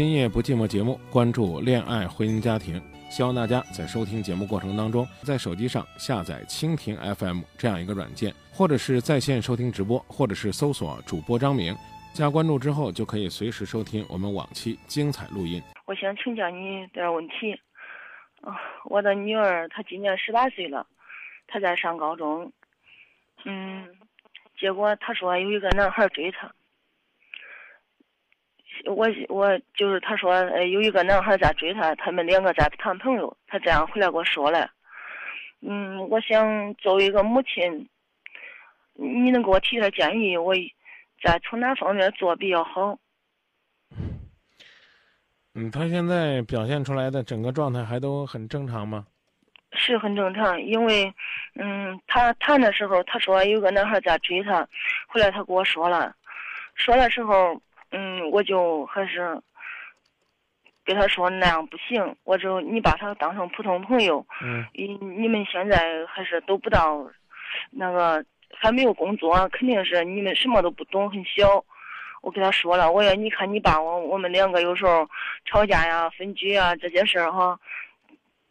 今夜不寂寞节目关注恋爱、婚姻、家庭，希望大家在收听节目过程当中，在手机上下载蜻蜓 FM 这样一个软件，或者是在线收听直播，或者是搜索主播张明，加关注之后就可以随时收听我们往期精彩录音。我想请教你点问题。啊，我的女儿她今年十八岁了，她在上高中。嗯，结果她说有一个男孩追她。我我就是他说，呃，有一个男孩在追她，他们两个在谈朋友，他这样回来给我说了。嗯，我想作为一个母亲，你能给我提点建议，我在从哪方面做比较好？嗯，他现在表现出来的整个状态还都很正常吗？是很正常，因为，嗯，他谈的时候他说有个男孩在追他，后来他跟我说了，说的时候。嗯，我就还是给他说那样不行，我就你把他当成普通朋友。嗯。你你们现在还是都不到，那个还没有工作，肯定是你们什么都不懂，很小。我跟他说了，我说你看你爸我我们两个有时候吵架呀、分居啊这些事儿哈，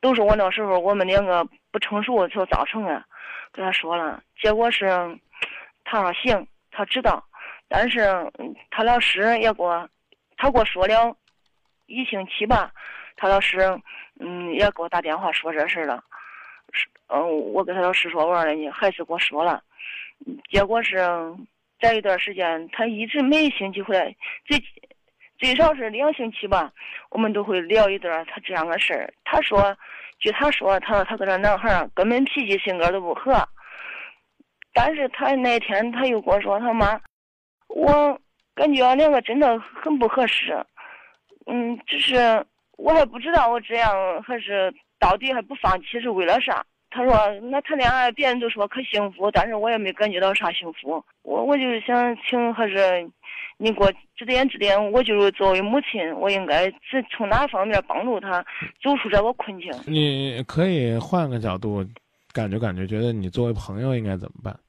都是我那时候我们两个不成熟所造成的。跟他说了，结果是他说行，他知道。但是他老师也给我，他给我说了，一星期吧，他老师嗯也给我打电话说这事儿了，嗯我跟他老师说完了，你还是给我说了，结果是在一段时间，他一直每星期回来，最最少是两星期吧，我们都会聊一段他这样的事儿。他说，据他说，他说他跟这男孩根本脾气性格都不合，但是他那天他又跟我说他妈。我感觉俺两个真的很不合适，嗯，只是我还不知道我这样还是到底还不放弃是为了啥。他说那谈恋爱别人都说可幸福，但是我也没感觉到啥幸福。我我就是想请还是你给我指点指点，我就是作为母亲，我应该是从哪方面帮助他走出这个困境？你可以换个角度，感觉感觉，觉得你作为朋友应该怎么办？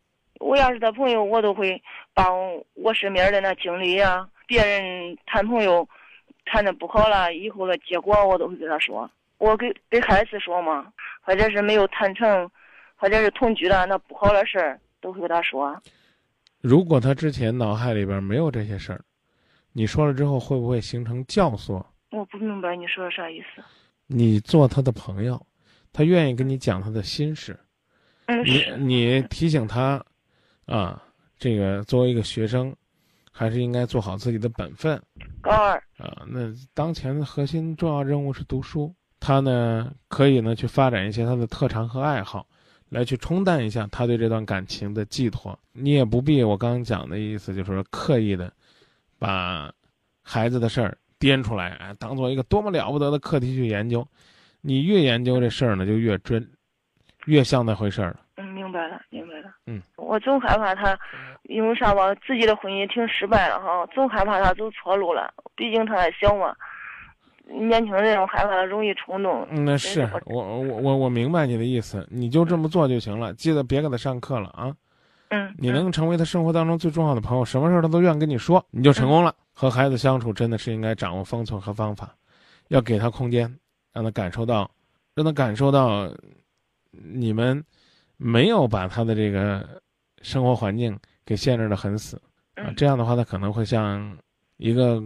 我要是他朋友，我都会把我身边的那经历呀，别人谈朋友谈的不好了，以后的结果我都会跟他说。我给给孩子说嘛，或者是没有谈成，或者是同居了那不好的事儿，都会跟他说。如果他之前脑海里边没有这些事儿，你说了之后会不会形成教唆？我不明白你说的啥意思。你做他的朋友，他愿意跟你讲他的心事，嗯，你你提醒他。啊，这个作为一个学生，还是应该做好自己的本分。高二啊，那当前的核心重要任务是读书。他呢，可以呢去发展一些他的特长和爱好，来去冲淡一下他对这段感情的寄托。你也不必我刚刚讲的意思，就是说刻意的把孩子的事儿颠出来，哎，当做一个多么了不得的课题去研究。你越研究这事儿呢，就越真，越像那回事儿了。明白了，明白了。嗯，我总害怕他，因为啥吧？自己的婚姻挺失败了哈，总害怕他走错路了。毕竟他还小嘛，年轻人我害怕他容易冲动。嗯，那是我我我我明白你的意思，你就这么做就行了，记得别给他上课了啊。嗯，你能成为他生活当中最重要的朋友，什么事儿他都愿意跟你说，你就成功了。和孩子相处真的是应该掌握分寸和方法，要给他空间，让他感受到，让他感受到你们。没有把他的这个生活环境给限制的很死啊，这样的话，他可能会像一个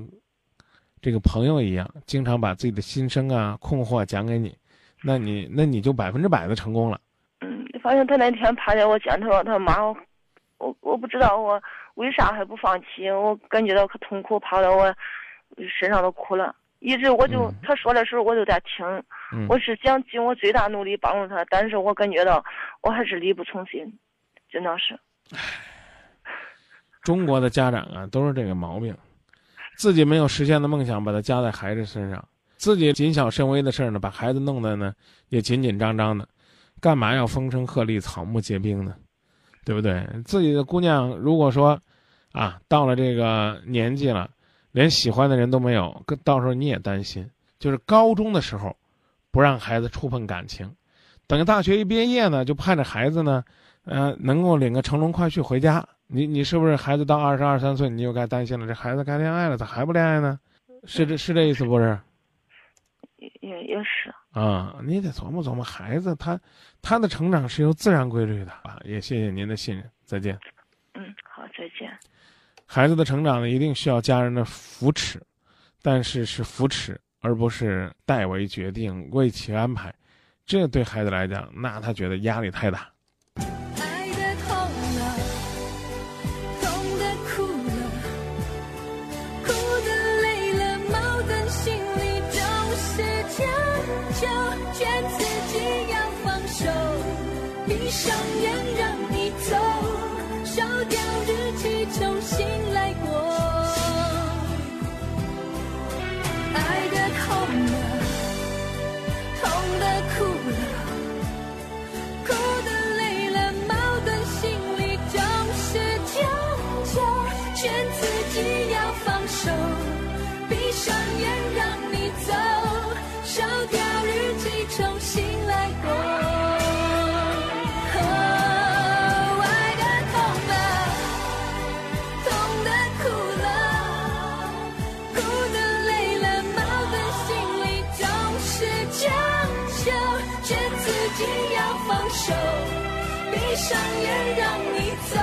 这个朋友一样，经常把自己的心声啊、困惑讲给你，那你那你就百分之百的成功了。嗯，发现他那天趴在我肩头上，他妈，我我我不知道我为啥还不放弃，我感觉到可痛苦，趴到我身上都哭了。一直我就他说的时候我就在听，我是想尽我最大努力帮助他，但是我感觉到我还是力不从心，真的是。中国的家长啊，都是这个毛病，自己没有实现的梦想，把它加在孩子身上；自己谨小慎微的事儿呢，把孩子弄得呢也紧紧张张的，干嘛要风声鹤唳、草木皆兵呢？对不对？自己的姑娘如果说啊，到了这个年纪了。连喜欢的人都没有，到时候你也担心。就是高中的时候，不让孩子触碰感情，等大学一毕业呢，就盼着孩子呢，呃，能够领个乘龙快婿回家。你你是不是孩子到二十二三岁，你就该担心了？这孩子该恋爱了，咋还不恋爱呢？是这是这意思不是？也也也是啊，你得琢磨琢磨孩子他他的成长是有自然规律的啊。也谢谢您的信任，再见。孩子的成长呢一定需要家人的扶持但是是扶持而不是代为决定为其安排。这对孩子来讲那他觉得压力太大。手，闭上眼，让你走。